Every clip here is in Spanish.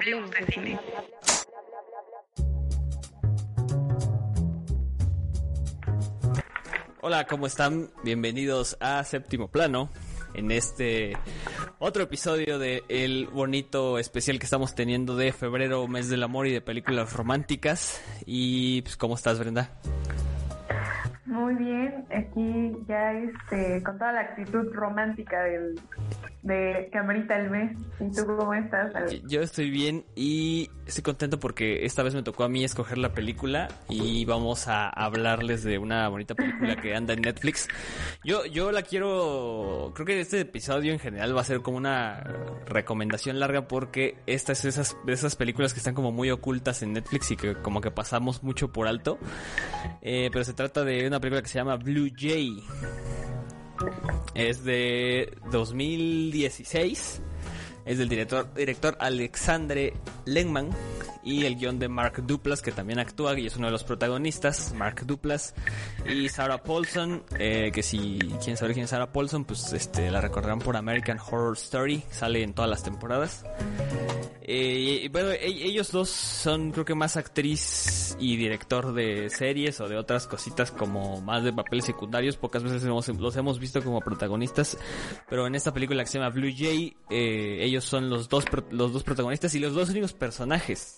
Hablemos de cine. Hola, ¿cómo están? Bienvenidos a Séptimo Plano. En este otro episodio de el bonito especial que estamos teniendo de febrero, mes del amor y de películas románticas. Y pues, ¿cómo estás, Brenda? Muy bien, aquí ya este, con toda la actitud romántica del, de que amerita el mes. ¿Y tú cómo estás? Yo estoy bien y estoy contento porque esta vez me tocó a mí escoger la película y vamos a hablarles de una bonita película que anda en Netflix. Yo, yo la quiero, creo que este episodio en general va a ser como una recomendación larga porque esta es esas, de esas películas que están como muy ocultas en Netflix y que como que pasamos mucho por alto. Eh, pero se trata de una película que se llama Blue Jay. Es de 2016. Es del director, director Alexandre Lengman y el guion de Mark Duplas, que también actúa y es uno de los protagonistas, Mark Duplas, y Sarah Paulson, eh, que si quieren saber quién es Sarah Paulson, pues este, la recordarán por American Horror Story, sale en todas las temporadas. Eh, bueno, e, ellos dos son creo que más actriz y director de series o de otras cositas como más de papeles secundarios, pocas veces los hemos visto como protagonistas, pero en esta película que se llama Blue Jay, eh, ellos son los dos, los dos protagonistas y los dos únicos personajes.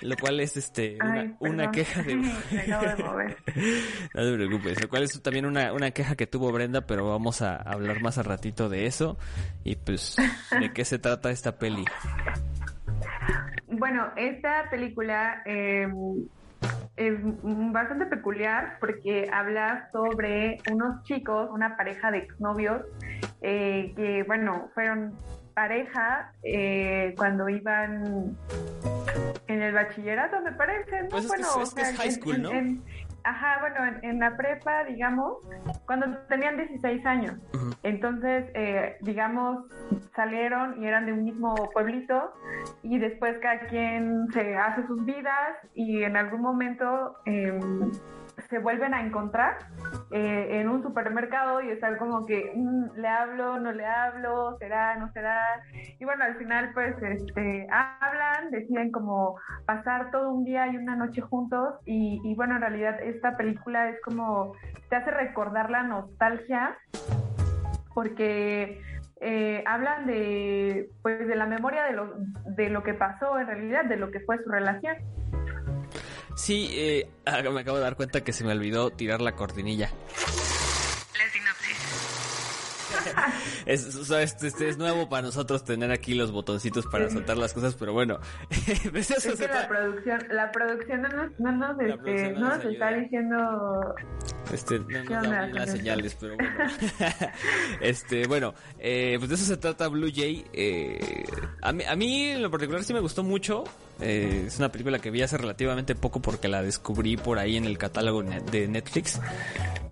Lo cual es este una, queja de no te preocupes lo cual es también una, una queja que tuvo Brenda pero vamos a hablar más a ratito de eso. Y pues de qué se trata esta peli bueno esta película eh, es bastante peculiar porque habla sobre unos chicos, una pareja de exnovios eh, que, bueno, fueron pareja eh, cuando iban en el bachillerato, me parece. Pues bueno, es, que es, high school, ¿no? ajá, bueno, en, la prepa, digamos, cuando tenían 16 años. Entonces, eh, digamos, salieron y eran de un mismo pueblito y después cada quien se hace sus vidas y en algún momento... Eh, se vuelven a encontrar eh, en un supermercado y están como que mm, le hablo, no le hablo, será, no será. Y bueno, al final pues este, hablan, deciden como pasar todo un día y una noche juntos y, y bueno, en realidad esta película es como, te hace recordar la nostalgia porque eh, hablan de pues de la memoria de lo, de lo que pasó en realidad, de lo que fue su relación. Sí, eh, ah, me acabo de dar cuenta que se me olvidó tirar la cortinilla. es, este, es nuevo para nosotros tener aquí los botoncitos para soltar las cosas, pero bueno. Es que la producción, la producción no nos, no nos, este, no nos está diciendo este, no nos las señales, pero bueno. este, bueno, eh, pues de eso se trata Blue Jay. Eh, a, mí, a mí en lo particular sí me gustó mucho. Eh, es una película que vi hace relativamente poco porque la descubrí por ahí en el catálogo de Netflix.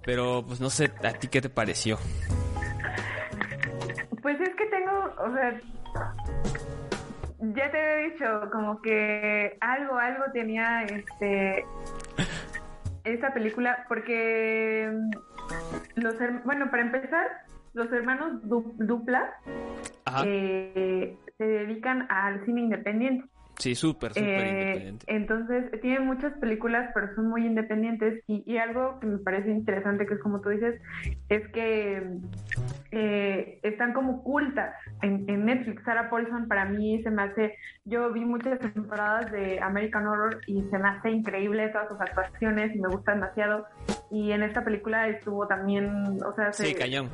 Pero pues no sé, ¿a ti qué te pareció? Pues es que tengo, o sea, ya te he dicho, como que algo, algo tenía este esta película, porque mm, los bueno, para empezar, los hermanos Dupla eh, se dedican al cine independiente. Sí, súper, súper eh, independiente. Entonces, tiene muchas películas, pero son muy independientes. Y, algo que me parece interesante, que es como tú dices, es que eh, están como ocultas en, Netflix. Sarah Paulson, para mí, se me hace. Yo vi muchas temporadas de American Horror y se me hace increíble todas sus actuaciones y me gusta demasiado. Y en esta película estuvo también, o sea, sí, cañón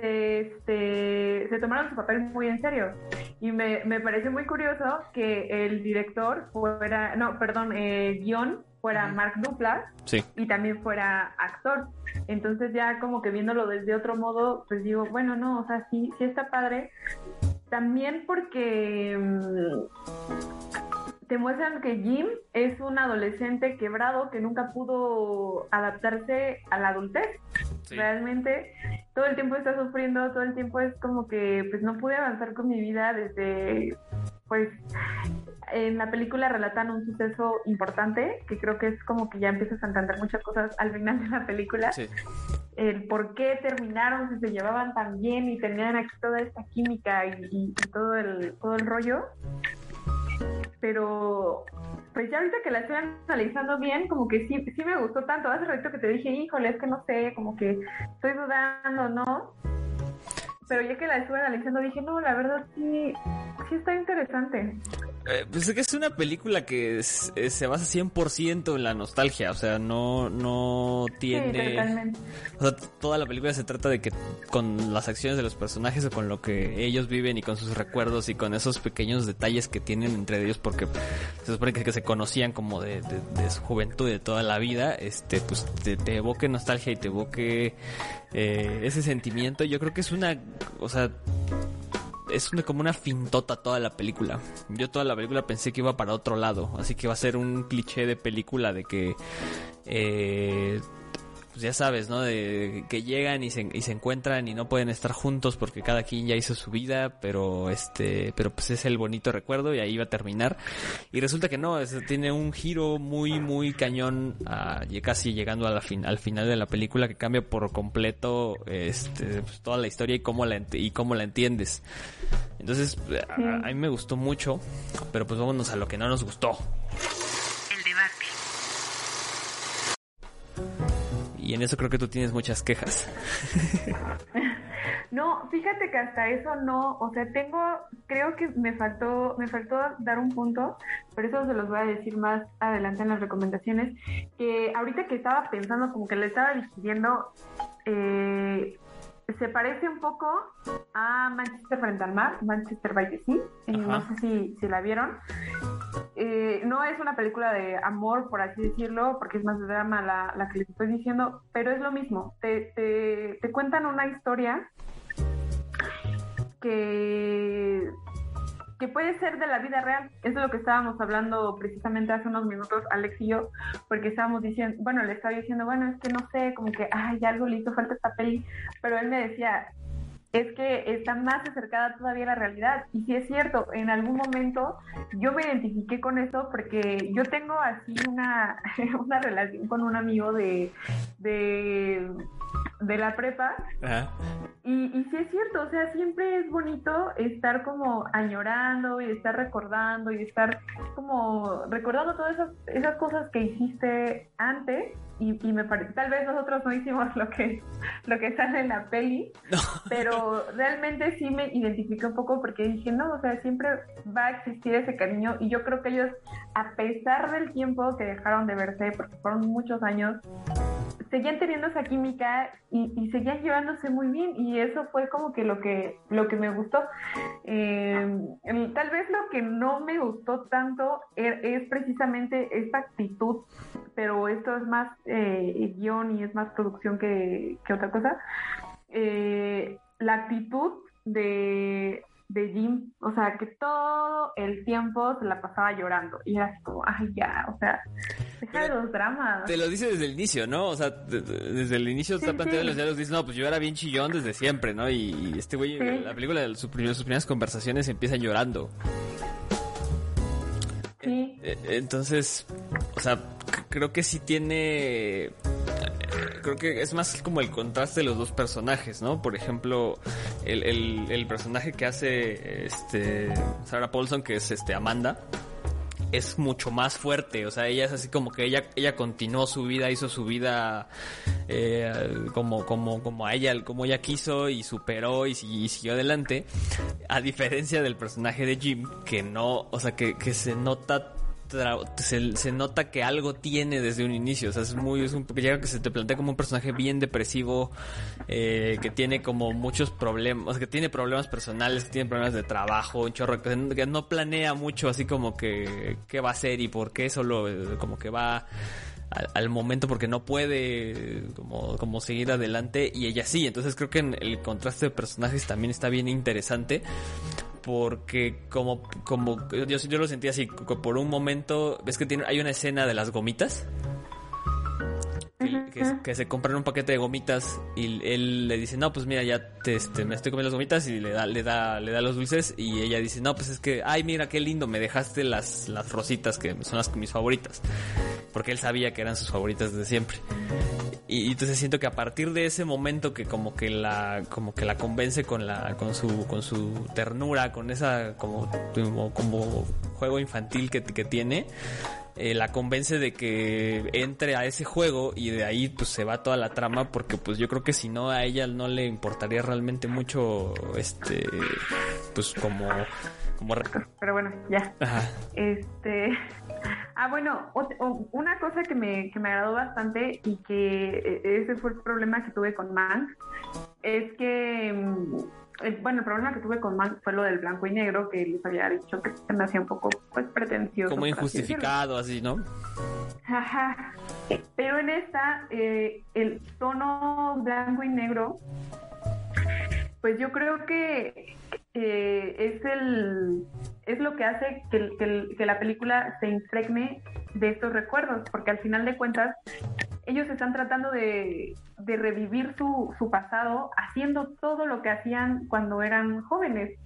se, este, se tomaron su papel muy en serio. Y me, me parece muy curioso que el director fuera, no, perdón, eh, guion fuera Mark Duplas y también fuera actor. Entonces ya como que viéndolo desde otro modo, pues digo, bueno, no, o sea, sí, sí está padre. También porque... Mm, te muestran que Jim es un adolescente quebrado que nunca pudo adaptarse a la adultez. Realmente todo el tiempo está sufriendo, todo el tiempo es como que pues no pude avanzar con mi vida desde pues en la película relatan un suceso importante que creo que es como que ya empiezas a entender muchas cosas al final de la película. el por qué terminaron, si se llevaban tan bien y tenían aquí toda esta química y, todo el todo el rollo. Pero pues ya ahorita que la estoy analizando bien, como que sí, sí me gustó tanto. Hace rato que te dije, híjole, es que no sé, como que estoy dudando, ¿no? Pero ya que la estuve analizando dije, no, la verdad sí, sí está interesante. Eh, pues es que es una película que se basa 100% en la nostalgia, o sea, no, no tiene... o sea, toda la película se trata de que con las acciones de los personajes o con lo que ellos viven y con sus recuerdos y con esos pequeños detalles que tienen entre ellos porque se supone que, se conocían como de, su juventud y de toda la vida, este, pues te, te evoque nostalgia y te evoque eh, ese sentimiento. Yo creo que es una, o sea es como una fintota toda la película. Yo toda la película pensé que iba para otro lado, así que va a ser un cliché de película de que eh, pues ya sabes, ¿no? De que llegan y se, y se encuentran y no pueden estar juntos porque cada quien ya hizo su vida, pero este, pero pues es el bonito recuerdo y ahí va a terminar. Y resulta que no, tiene un giro muy, muy cañón, casi llegando a la fin, al final de la película que cambia por completo, este, pues, toda la historia y cómo la, y cómo la entiendes. Entonces, a mí me gustó mucho, pero pues vámonos a lo que no nos gustó. Y en eso creo que tú tienes muchas quejas. No, fíjate que hasta eso no, o sea, tengo, creo que me faltó, me faltó dar un punto, pero eso se los voy a decir más adelante en las recomendaciones, que ahorita que estaba pensando, como que le estaba decidiendo, eh, se parece un poco a Manchester frente al mar, Manchester by the Sea, no sé si, si la vieron, eh, no es una película de amor, por así decirlo, porque es más de drama la, la que les estoy diciendo, pero es lo mismo. Te, te, te cuentan una historia que, que puede ser de la vida real. Eso es lo que estábamos hablando precisamente hace unos minutos, Alex y yo, porque estábamos diciendo, bueno, le estaba diciendo, bueno, es que no sé, como que, ay, algo le hizo falta esta peli, pero él me decía, es que está más acercada todavía a la realidad. Y si es cierto, en algún momento yo me identifiqué con eso porque yo tengo así una, una relación con un amigo de, la prepa. Y, y sí es cierto, o sea, siempre es bonito estar como añorando y estar recordando y estar como recordando todas esas, esas cosas que hiciste antes y, y me parece, tal vez nosotros no hicimos lo que, lo que sale en la peli, pero realmente sí me identifiqué un poco porque dije, no, o sea, siempre va a existir ese cariño y yo creo que ellos, a pesar del tiempo que dejaron de verse, porque fueron muchos años, seguían teniendo esa química y, seguían llevándose muy bien y eso fue como que lo que, lo que me gustó. Eh, tal vez lo que no me gustó tanto es, es precisamente esta actitud, pero esto es más eh, guion y es más producción que, otra cosa, eh, la actitud de, de Jim, o sea, que todo el tiempo se la pasaba llorando y era así como, ay, ya, o sea, deja de los dramas. Te lo dice desde el inicio, ¿no? O sea, desde el inicio está planteando los diálogos, dice, no, pues yo era bien chillón desde siempre, ¿no? Y, este güey, la película, sus primeras conversaciones empiezan llorando. Sí. Eh, entonces, o sea, creo que sí tiene creo que es más como el contraste de los dos personajes, ¿no? Por ejemplo, el, el, personaje que hace este Sarah Paulson, que es este Amanda, es mucho más fuerte, o sea, ella es así como que ella, ella continuó su vida, hizo su vida eh, como, como, como a ella, como ella quiso y superó y, y, siguió adelante, a diferencia del personaje de Jim, que no, o sea, que, que se nota se, nota que algo tiene desde un inicio. O sea, es muy, es un que se te plantea como un personaje bien depresivo, eh, que tiene como muchos problemas, que tiene problemas personales, que tiene problemas de trabajo, un chorro, que, no planea mucho así como que qué va a hacer y por qué, solo eh, como que va al, momento porque no puede como, como seguir adelante y ella sí. Entonces creo que en el contraste de personajes también está bien interesante porque como, como yo, yo lo sentí así, por un momento, ves que tiene, hay una escena de las gomitas. Que, se compran un paquete de gomitas y él le dice, no, pues mira, ya te, este, me estoy comiendo las gomitas y le da, le da, le da los dulces y ella dice, no, pues es que, ay, mira, qué lindo, me dejaste las, las rositas que son las mis favoritas. Porque él sabía que eran sus favoritas desde siempre. Y, entonces siento que a partir de ese momento que como que la como que la convence con la con su con su ternura con esa como como, juego infantil que, que tiene eh, la convence de que entre a ese juego y de ahí pues se va toda la trama porque pues yo creo que si no a ella no le importaría realmente mucho este pues como como pero bueno ya este Ah, bueno, una cosa que me, que me agradó bastante y que e, ese fue el problema que tuve con Man, es que, mm, bueno, el problema que tuve con Man fue lo del blanco y negro, que les había dicho que se me hacía un poco, pues, pretencioso. Como injustificado, así, ¿no? Ajá. Pero en esta, eh, el tono blanco y negro, pues yo creo que es el es lo que hace que, la película se impregne de estos recuerdos, porque al final de cuentas ellos están tratando de, revivir su, su pasado haciendo todo lo que hacían cuando eran jóvenes.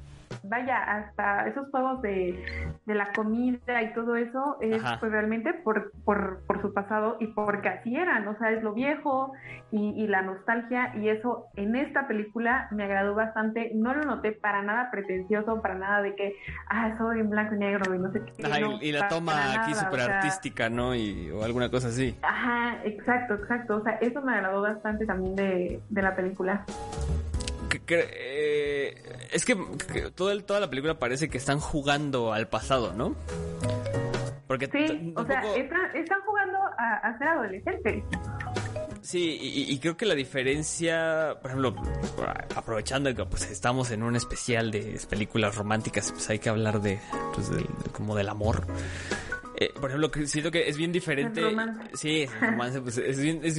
Vaya, hasta esos juegos de, la comida y todo eso es pues realmente por, por, por, su pasado y porque así eran, o sea, es lo viejo y, la nostalgia y eso en esta película me agradó bastante, no lo noté para nada pretencioso, para nada de que, ah, soy en blanco y negro y no sé qué. y, la toma aquí súper artística, ¿no? Y, o alguna cosa así. Ajá, exacto, exacto, o sea, eso me agradó bastante también de, de la película. Eh, es que, todo toda la película parece que están jugando al pasado, ¿no? Porque sí, o sea, están, jugando a, ser adolescentes. Sí, y, creo que la diferencia, por ejemplo, aprovechando que pues estamos en un especial de películas románticas, pues hay que hablar de, pues, como del amor. Eh, por ejemplo, siento que es bien diferente. Sí, romance, pues, es, bien, es,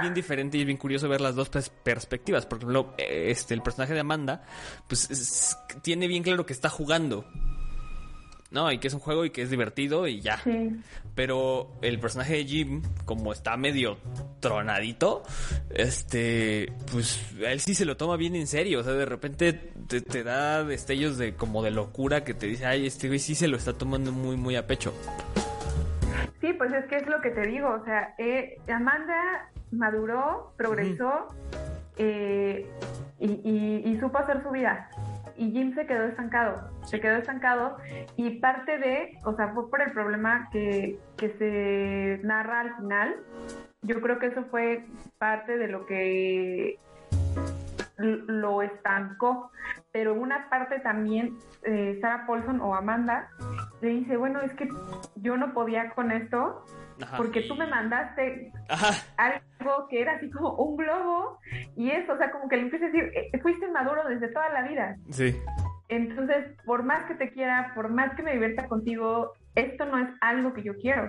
bien diferente y es bien curioso ver las dos perspectivas. Por ejemplo, este, el personaje de Amanda, pues tiene bien claro que está jugando. ¿no? Y que es un juego y que es divertido y ya. Pero el personaje de Jim, como está medio tronadito, este, pues él sí se lo toma bien en serio. O sea, de repente te, te da destellos de como de locura que te dice, ay, este güey sí se lo está tomando muy, muy a pecho. Sí, pues es que es lo que te digo, o sea, eh, Amanda maduró, progresó eh, y, supo hacer su vida. Y Jim se quedó estancado, se quedó estancado y parte de, o sea, fue por el problema que, que se narra al final. Yo creo que eso fue parte de lo que lo estancó, pero una parte también, eh, Sarah Paulson o Amanda le dice, bueno, es que yo no podía con esto porque tú me mandaste algo que era así como un globo y eso, o sea, como que le empieza a decir, eh, fuiste maduro desde toda la vida. Sí. Entonces, por más que te quiera, por más que me divierta contigo, esto no es algo que yo quiero.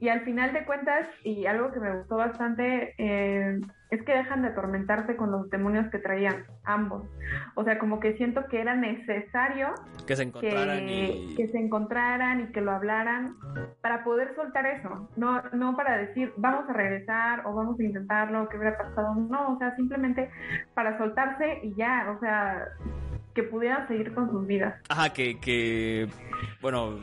Y al final de cuentas, y algo que me gustó bastante, eh, es que dejan de atormentarse con los demonios que traían ambos. O sea, como que siento que era necesario que se encontraran, y... que se encontraran y que lo hablaran para poder soltar eso. No, no para decir vamos a regresar o vamos a intentarlo, qué hubiera pasado. No, o sea, simplemente para soltarse y ya, o sea, que pudieran seguir con sus vidas. Ajá, que, que bueno,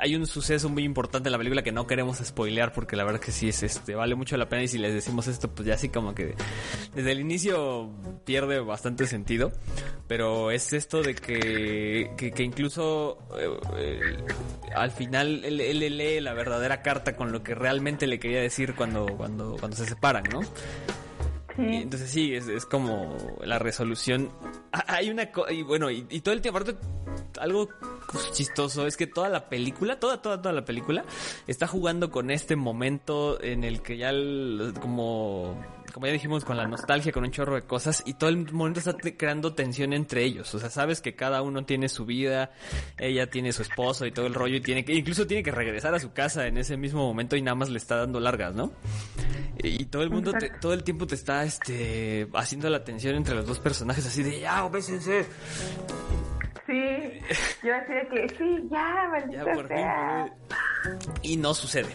hay un suceso muy importante en la película que no queremos spoilear porque la verdad que sí es este vale mucho la pena y si les decimos esto pues ya así como que desde el inicio pierde bastante sentido, pero es esto de que, que, incluso eh, al final él, él, lee la verdadera carta con lo que realmente le quería decir cuando cuando cuando se separan, ¿no? entonces sí, es, es, como la resolución. Ah, hay una... y bueno, y, todo el tiempo, aparte, algo chistoso es que toda la película, toda, toda, toda la película, está jugando con este momento en el que ya como como ya dijimos, con la nostalgia, con un chorro de cosas, y todo el momento está creando tensión entre ellos. O sea, sabes que cada uno tiene su vida, ella tiene su esposo y todo el rollo, y tiene que, incluso tiene que regresar a su casa en ese mismo momento y nada más le está dando largas, ¿no? Y todo el mundo, todo el tiempo te está, este, haciendo la tensión entre los dos personajes, así de, ya, obésense. Sí, yo decía que sí, ya, maldita ya, por Fin, y no sucede.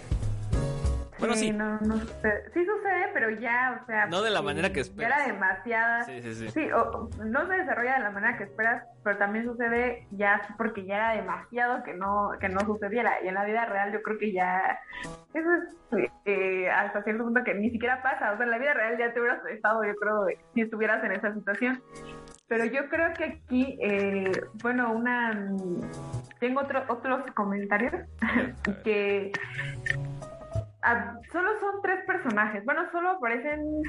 Bueno, sí. No, no sucede. Sí sucede, pero ya, o sea. No de la manera que esperas. Era demasiada. Sí, sí, sí. Sí, o, no se desarrolla de la manera que esperas, pero también sucede ya porque ya era demasiado que no que no sucediera. Y en la vida real yo creo que ya. Eso es eh, hasta cierto punto que ni siquiera pasa. O sea, en la vida real ya te hubieras estado, yo creo, si estuvieras en esa situación. Pero yo creo que aquí, eh, bueno, una tengo otro, otros comentarios que ah, solo son tres personajes. Bueno, solo aparecen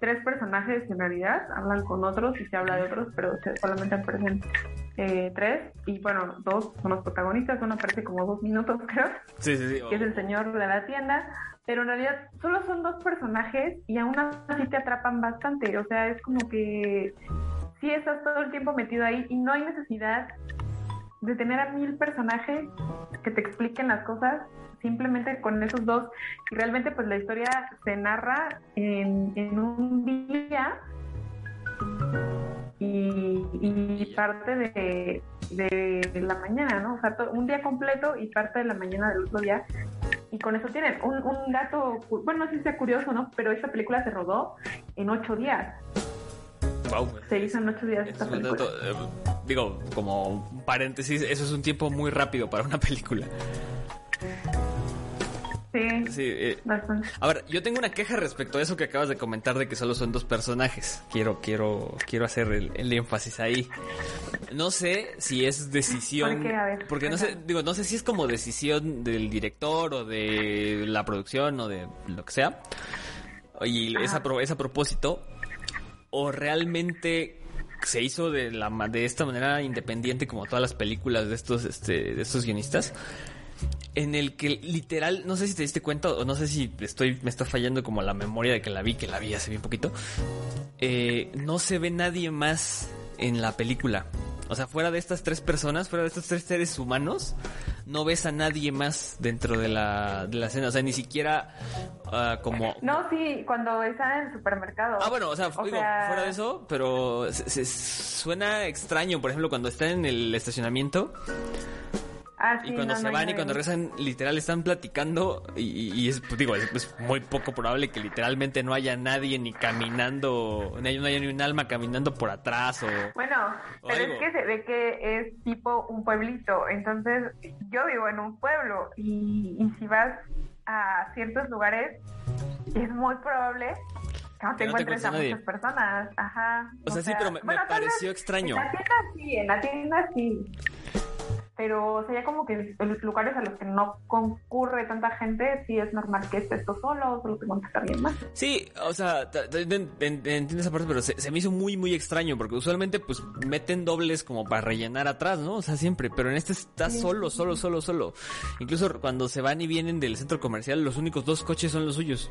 tres personajes en realidad. Hablan con otros y se habla de otros, pero solamente aparecen eh, tres. Y bueno, dos son los protagonistas. Uno aparece como dos minutos, creo. Sí, sí, sí. Que es el señor de la tienda. Pero en realidad solo son dos personajes y aún así te atrapan bastante. O sea, es como que sí estás todo el tiempo metido ahí y no hay necesidad de tener a mil personajes que te expliquen las cosas simplemente con esos dos y realmente pues la historia se narra en, en un día y, parte de, de, la mañana, ¿no? O sea, un día completo y parte de la mañana del otro día. Y con eso tienen un, un dato, bueno, no sé si sea curioso, ¿no? Pero esta película se rodó en ocho días. Se hizo en ocho días esta película. Eh, digo, como paréntesis, eso es un tiempo muy rápido para una película. Sí, eh, A ver, yo tengo una queja respecto a eso que acabas de comentar de que solo son dos personajes. Quiero, quiero, quiero hacer el, énfasis ahí. No sé si es decisión. porque no sé, digo, no sé si es como decisión del director o de la producción o de lo que sea. Y es a, es a propósito. O realmente se hizo de la de esta manera independiente como todas las películas de estos este, de estos guionistas en el que literal, no sé si te diste cuenta o no sé si estoy me está fallando como la memoria de que la vi, que la vi hace bien poquito. Eh, no se ve nadie más en la película. O sea, fuera de estas tres personas, fuera de estos tres seres humanos, no ves a nadie más dentro de la, de la escena. O sea, ni siquiera uh, como... No, sí, cuando está en el supermercado. Ah, bueno, o sea, digo, fuera de eso, pero se, suena extraño, por ejemplo, cuando está en el estacionamiento Ah, y cuando se van y cuando rezan, literal están platicando y, es, pues, digo, es, muy poco probable que literalmente no haya nadie ni caminando, no haya, ni un alma caminando por atrás o... Bueno, pero es que se ve que es tipo un pueblito, entonces yo vivo en un pueblo y, y si vas a ciertos lugares es muy probable que no te encuentres a, muchas personas. Ajá. O, sea, sí, pero me, pareció extraño. En la tienda sí, en la tienda sí pero sería como que en los lugares a los que no concurre tanta gente, sí es normal que estés tú solo, solo te contesta alguien más. Sí, o sea, entiendo esa parte, pero se, me hizo muy, muy extraño, porque usualmente pues meten dobles como para rellenar atrás, ¿no? O sea, siempre, pero en este está solo, solo, solo, solo. Incluso cuando se van y vienen del centro comercial, los únicos dos coches son los suyos.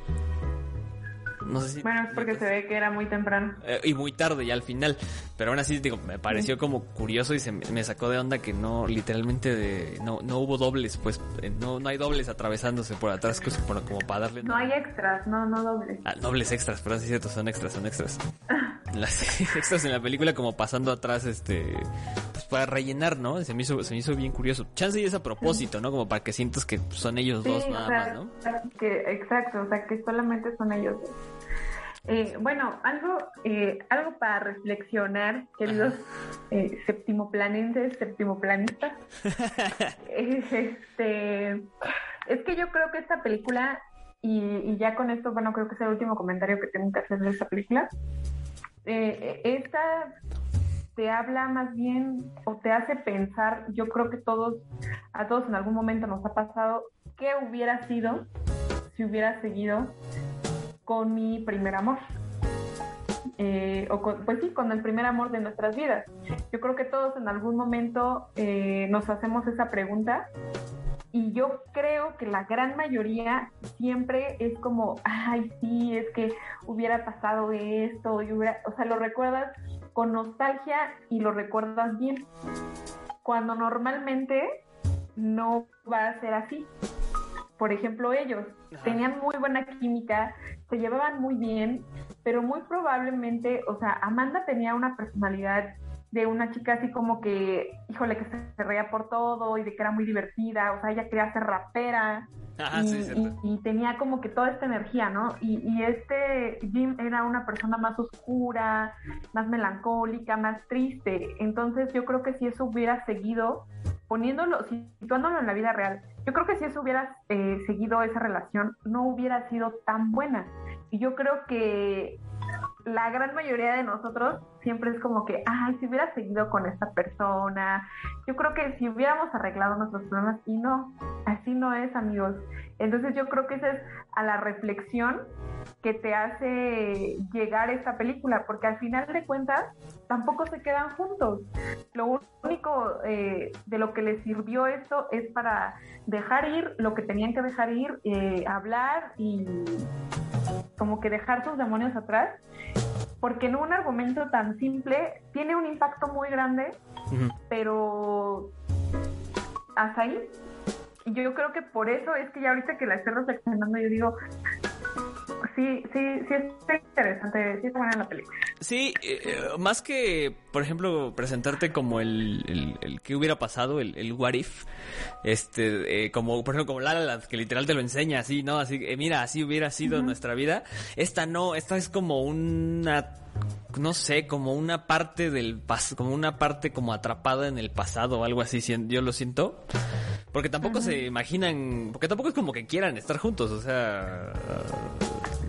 No sé si bueno, es porque se ve que era muy temprano. Eh, y muy tarde ya al final. Pero aún así, digo, me pareció como curioso y se me sacó de onda que no, literalmente, de, no, no hubo dobles, pues eh, no, no hay dobles atravesándose por atrás como, como para darle... No hay extras, no, no dobles. Ah, dobles extras, perdón, sí es cierto, son extras, son extras. Las extras en la película como pasando atrás, este, pues para rellenar, ¿no? Se me hizo, se me hizo bien curioso. Chance y es a propósito, ¿no? Como para que sientas que son ellos dos nada más, ¿no? Que, exacto, o sea, que solamente son ellos dos. Eh, bueno, algo, eh, algo para reflexionar, queridos eh, septimoplanenses, septimoplanistas. este, es que yo creo que esta película, y, ya con esto, bueno, creo que es el último comentario que tengo que hacer de esta película. Eh, esta te habla más bien o te hace pensar, yo creo que todos, a todos en algún momento nos ha pasado, qué hubiera sido si hubiera seguido con mi primer amor. Eh, o pues sí, con el primer amor de nuestras vidas. Yo creo que todos en algún momento eh, nos hacemos esa pregunta y yo creo que la gran mayoría siempre es como, ay, sí, es que hubiera pasado esto, y hubiera, o sea, lo recuerdas con nostalgia y lo recuerdas bien, cuando normalmente no va a ser así por ejemplo, ellos tenían muy buena química, se llevaban muy bien, pero muy probablemente, o sea, Amanda tenía una personalidad de una chica así como que, híjole, que se reía por todo y de que era muy divertida, o sea, ella quería ser rapera, y, tenía como que toda esta energía, ¿no? Y, y, este Jim era una persona más oscura, más melancólica, más triste. Entonces yo creo que si eso hubiera seguido, poniéndolo, situándolo en la vida real, yo creo que si eso hubiera eh, seguido esa relación, no hubiera sido tan buena. Y yo creo que la gran mayoría de nosotros siempre es como que, ay, si hubiera seguido con esta persona, yo creo que si hubiéramos arreglado nuestros problemas y no, así no es, amigos. Entonces yo creo que esa es a la reflexión que te hace llegar esta película, porque al final de cuentas tampoco se quedan juntos. Lo único eh, de lo que les sirvió esto es para dejar ir lo que tenían que dejar ir, eh, hablar y como que dejar sus demonios atrás, porque en un argumento tan simple tiene un impacto muy grande, pero hasta ahí. Y yo, creo que por eso es que ya ahorita que la estoy reflexionando, yo digo, sí, sí, sí es interesante, sí está buena la película. Sí, eh, más que, por ejemplo, presentarte como el, el, que hubiera pasado, el, el what if, este, eh, como, por ejemplo, como La La que literal te lo enseña así, ¿no? Así, eh, mira, así hubiera sido nuestra vida. Esta no, esta es como una no sé, como una parte del pas como una parte como atrapada en el pasado o algo así, yo lo siento. Porque tampoco se imaginan, porque tampoco es como que quieran estar juntos, o sea,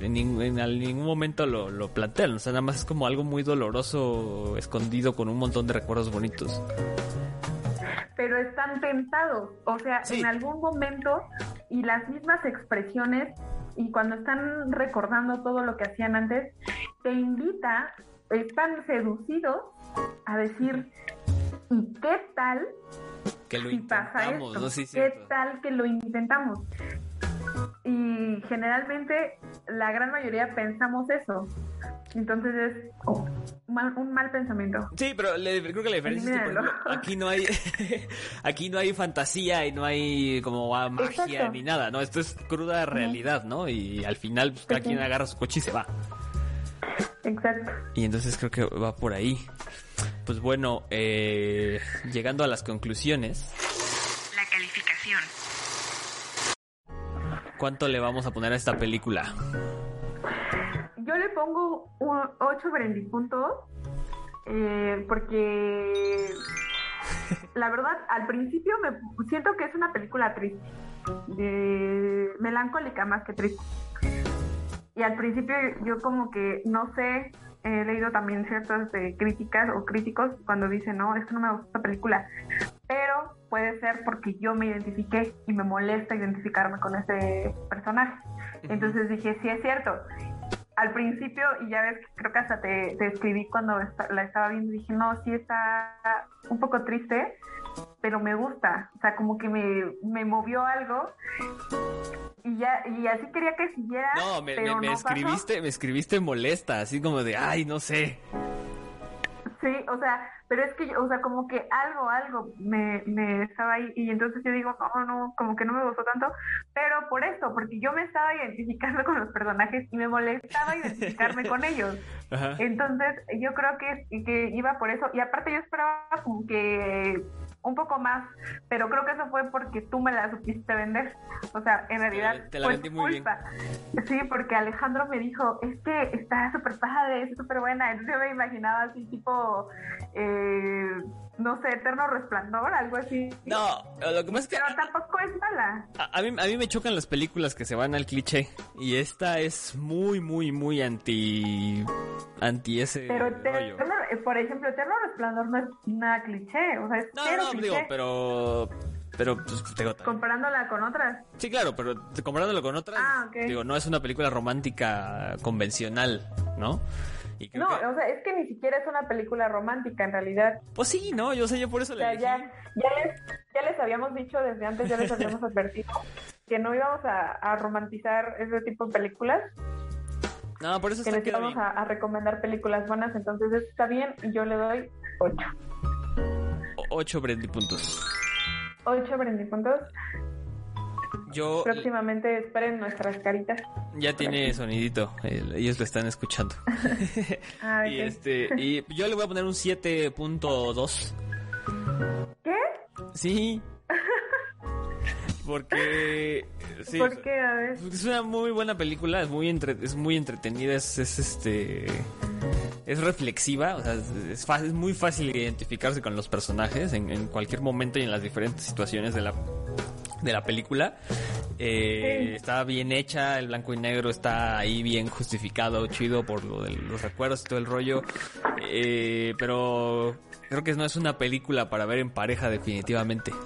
en, ningún momento lo, lo plantean, o sea, nada más es como algo muy doloroso, escondido con un montón de recuerdos bonitos. Pero están tentados, o sea, en algún momento y las mismas expresiones y cuando están recordando todo lo que hacían antes, te invita, están seducidos a decir, ¿y qué tal que lo intentamos, ¿no? ¿Qué tal que lo intentamos? Y generalmente la gran mayoría pensamos eso. Entonces es un mal pensamiento. Sí, pero creo que la diferencia es que por ejemplo, aquí no hay aquí no hay fantasía y no hay como magia ni nada, ¿no? Esto es cruda realidad, ¿no? Y al final pues, cada quien agarra su coche y se va. Exacto. Y entonces creo que va por ahí. Pues bueno, eh, llegando a las conclusiones. La calificación. ¿Cuánto le vamos a poner a esta película? Yo le pongo un 8 puntos eh, porque la verdad al principio me siento que es una película triste, melancólica más que triste. Y al principio yo como que no sé he leído también ciertas eh, críticas o críticos cuando dicen, no, es que no me gusta esta película. Pero puede ser porque yo me identifiqué y me molesta identificarme con ese personaje. Entonces dije, sí es cierto. Al principio, y ya ves, creo que hasta te, te escribí cuando la estaba viendo, dije, no, sí está un poco triste, pero me gusta. O sea, como que me, me movió algo y ya y así quería que siguiera. No, me, me, escribiste, me escribiste molesta, así como de, ay, no sé. Sí, o sea, pero es que, o sea, como que algo, algo me, me estaba ahí y entonces yo digo, no, no, como que no me gustó tanto, pero por eso, porque yo me estaba identificando con los personajes y me molestaba identificarme con ellos. Entonces yo creo que, que iba por eso. Y aparte yo esperaba como que un poco más, pero creo que eso fue porque tú me la supiste vender. O sea, en realidad te la, vendí muy culpa. Bien. Sí, porque Alejandro me dijo, es que está súper padre, es súper buena. Entonces yo me imaginaba así tipo, eh, no sé, Eterno Resplandor, algo así. No, lo que más es que... Pero tampoco es mala. A, mí, a mí me chocan las películas que se van al cliché. Y esta es muy, muy, muy anti... Anti ese Pero rollo. Eh, por ejemplo, Eterno Resplandor no es nada cliché. O sea, es no, no, digo, pero pero pues, comparándola con otras sí claro pero comparándola con otras ah, digo no es una película romántica convencional no no o sea es que ni siquiera es una película romántica en realidad pues sí no yo sé yo por eso le ya, ya les ya les habíamos dicho desde antes ya les habíamos advertido que no íbamos a, romantizar ese tipo de películas no, por eso que les íbamos a, a, recomendar películas buenas, entonces está bien y yo le doy 8. 8 Brandy puntos. 8 Brandy puntos. Yo. Próximamente esperen nuestras caritas. Ya tiene sonidito. ellos lo están escuchando. ah, y este. Y yo le voy a poner un 7.2. ¿Qué? Sí. Porque. Sí, ¿Por qué? A ver. Es una muy buena película, es muy, entre, es muy entretenida, es, es este. Es reflexiva, o sea, es, fácil, es muy fácil identificarse con los personajes en, en cualquier momento y en las diferentes situaciones de la, de la película. Eh, Está bien hecha, el blanco y negro está ahí bien justificado, chido por lo de los recuerdos y todo el rollo. Eh, pero creo que no es una película para ver en pareja definitivamente.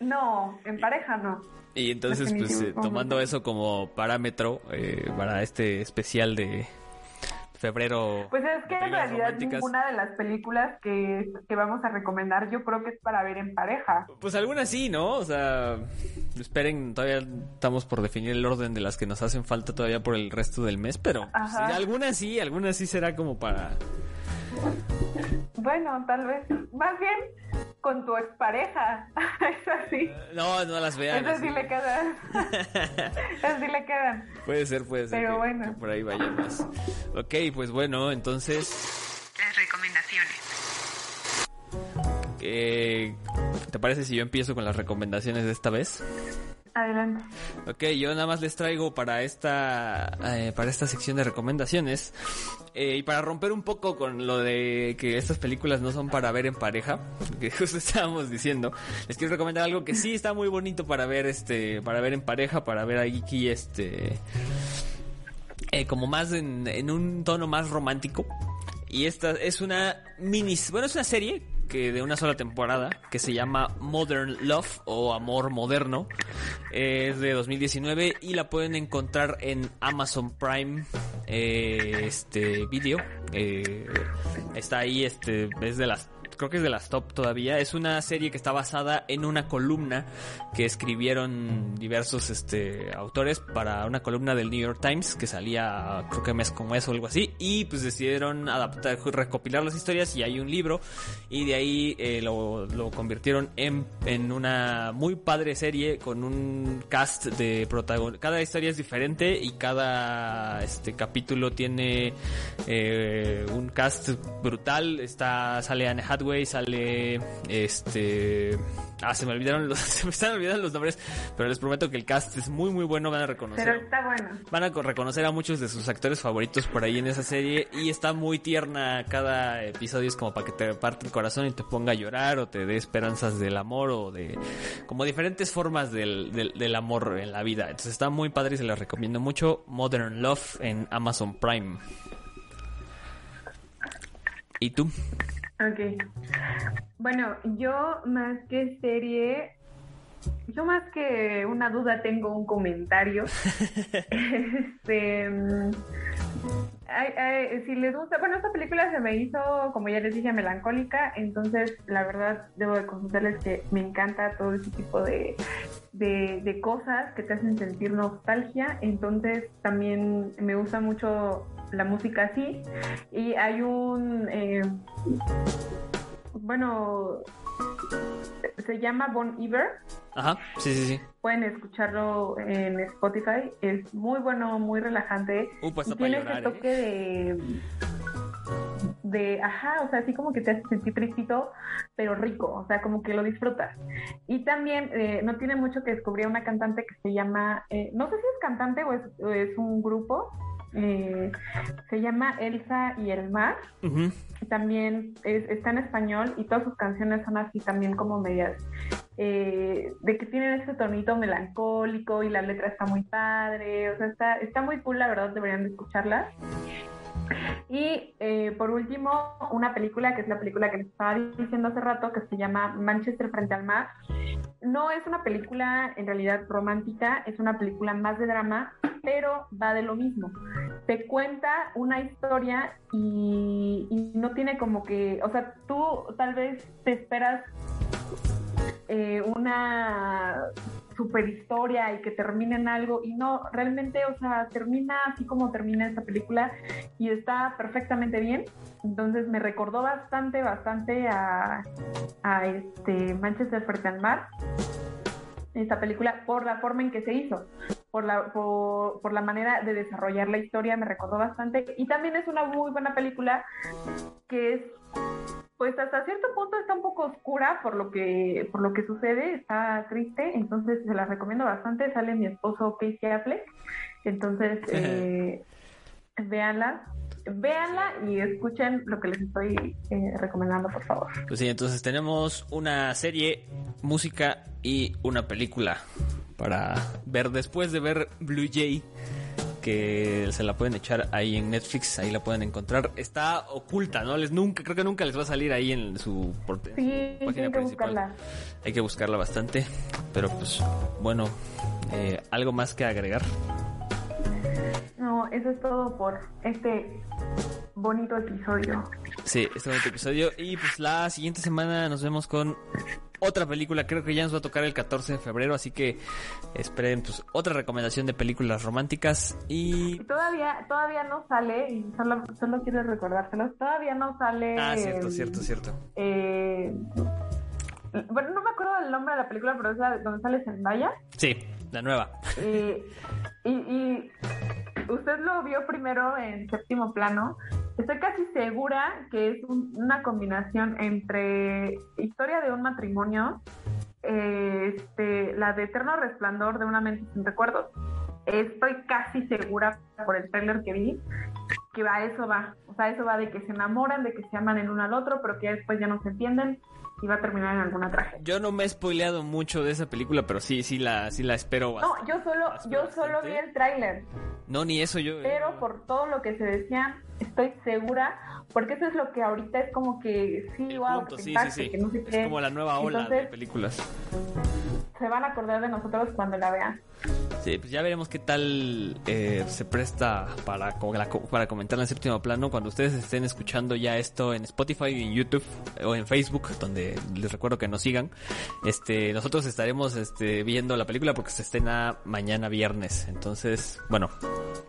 No, en pareja no. Y entonces, pues, eh, tomando eso como parámetro eh, para este especial de febrero. Pues es que en realidad románticas, ninguna de las películas que, que vamos a recomendar yo creo que es para ver en pareja. Pues algunas sí, ¿no? O sea, esperen, todavía estamos por definir el orden de las que nos hacen falta todavía por el resto del mes, pero pues, algunas sí, algunas sí será como para... Bueno, tal vez. Más bien con tu expareja. es así. No, no las vean. Esas así. sí le quedan. Esas sí le quedan. Puede ser, puede ser. Pero que- bueno. que por ahí vaya más. Ok, pues bueno, entonces... Las recomendaciones. eh, ¿Te parece si yo empiezo con las recomendaciones de esta vez? Adelante. Ok, yo nada más les traigo para esta eh, para esta sección de recomendaciones eh, y para romper un poco con lo de que estas películas no son para ver en pareja, que justo estábamos diciendo, les quiero recomendar algo que sí está muy bonito para ver este para ver en pareja, para ver aquí este eh, como más en, en un tono más romántico. Y esta es una mini, bueno, es una serie de una sola temporada que se llama Modern Love o Amor Moderno. Es de 2019 y la pueden encontrar en Amazon Prime eh, este video. Eh, está ahí, este, es de las creo que es de las top todavía. Es una serie que está basada en una columna que escribieron diversos este, autores para una columna del New York Times que salía creo que mes con mes o algo así. Y pues decidieron adaptar, recopilar las historias y hay un libro. Y de ahí eh, lo, lo convirtieron en, en una muy padre serie con un cast de protagonistas. Cada historia es diferente y cada este capítulo tiene eh, un cast brutal. Está, sale Anne Hathaway, sale este ah se me olvidaron los se me están olvidando los nombres, pero les prometo que el cast es muy muy bueno, van a reconocer. Pero está bueno. Van a co- reconocer a muchos de sus actores favoritos por ahí en esa serie y está muy tierna. Cada episodio es como para que te parte el corazón y te ponga a llorar o te dé esperanzas del amor o de como diferentes formas del, del, del amor en la vida. Entonces está muy padre y se las recomiendo mucho. Modern Love en Amazon Prime. ¿Y tú? Ok. Bueno, yo más que serie, yo más que una duda tengo un comentario. este, ay, ay, si les gusta, bueno, esta película se me hizo, como ya les dije, melancólica, entonces la verdad debo de confesarles que me encanta todo ese tipo de, de, de cosas que te hacen sentir nostalgia, entonces también me gusta mucho la música así. Y hay un eh, bueno se llama Bon Iver. Ajá, sí, sí, sí. pueden escucharlo en Spotify. Es muy bueno muy relajante. Uh, pues y tiene llorar, ese toque de de ajá o sea así como que te hace sentir tristito pero rico o sea como que lo disfrutas. Y también eh, no tiene mucho que descubrir una cantante que se llama eh, no sé si es cantante o es, o es un grupo eh, se llama Elsa y el mar Ujú. también es- está en español y todas sus canciones son así también como medias eh, de que tienen ese tonito melancólico y la letra está muy padre, o sea, está, está muy cool, la verdad, deberían de escucharla. Y eh, por último, una película que es la película que les estaba diciendo hace rato, que se llama Manchester frente al mar. No es una película en realidad romántica, es una película más de drama, pero va de lo mismo. Te cuenta una historia y, no tiene como que, o sea, tú tal vez te esperas eh, una super historia y que termine en algo y no, realmente, o sea, termina así como termina esta película y está perfectamente bien. Entonces me recordó bastante, bastante a, a este Manchester frente al mar, esta película, por la forma en que se hizo, por la, por, por la manera de desarrollar la historia, me recordó bastante. Y también es una muy buena película que es pues hasta cierto punto está un poco oscura por lo que por lo que sucede, está triste, entonces se la recomiendo bastante. Sale mi esposo Casey Affleck, entonces eh, véanla, véanla y escuchen lo que les estoy eh, recomendando, por favor. Pues sí, entonces tenemos una serie, música y una película para ver después de ver Blue Jay que se la pueden echar ahí en Netflix, ahí la pueden encontrar. Está oculta, ¿no? Les nunca, creo que nunca les va a salir ahí en su, sí, página hay que Buscarla. Hay que buscarla bastante, pero pues bueno, eh, algo más que agregar. No, eso es todo por este bonito episodio. Sí, este bonito episodio. Y pues la siguiente semana nos vemos con otra película. Creo que ya nos va a tocar el 14 de febrero, así que esperen pues otra recomendación de películas románticas y... todavía todavía no sale, y solo, solo quiero recordárselos, todavía no sale... Ah, cierto, cierto, cierto. Eh, bueno, no me acuerdo del nombre de la película, pero es la donde sale Zendaya. Sí, la nueva. y, y usted lo vio primero en séptimo plano. Estoy casi segura que es una combinación entre historia de un matrimonio, eh, este, la de Eterno Resplandor de una mente sin recuerdos. Estoy casi segura por el trailer que vi que a eso va. O sea, eso va de que se enamoran, de que se aman el uno al otro, pero que después ya no se entienden y va a terminar en alguna tragedia. Yo no me he spoileado mucho de esa película, pero sí, sí la, sí la espero No, yo solo, yo solo vi el tráiler. No, ni eso yo. Pero por todo lo que se decían, estoy segura, porque eso es lo que ahorita es como que sí, wow, sí, sí, sí. es como la nueva ola de películas. Se van a acordar de nosotros cuando la vean. Sí, pues ya veremos qué tal eh, se presta para, para comentar en séptimo plano cuando ustedes estén escuchando ya esto en Spotify, en YouTube o en Facebook, donde les recuerdo que nos sigan. Este, nosotros estaremos este, viendo la película porque se estrena mañana viernes. Entonces, bueno,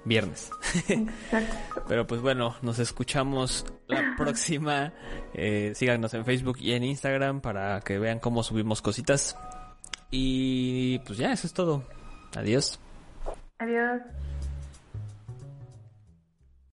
viernes. Pero pues bueno, nos escuchamos la próxima. Eh, síganos en Facebook y en Instagram para que vean cómo subimos cositas. Y pues ya, eso es todo. Adiós. Adiós.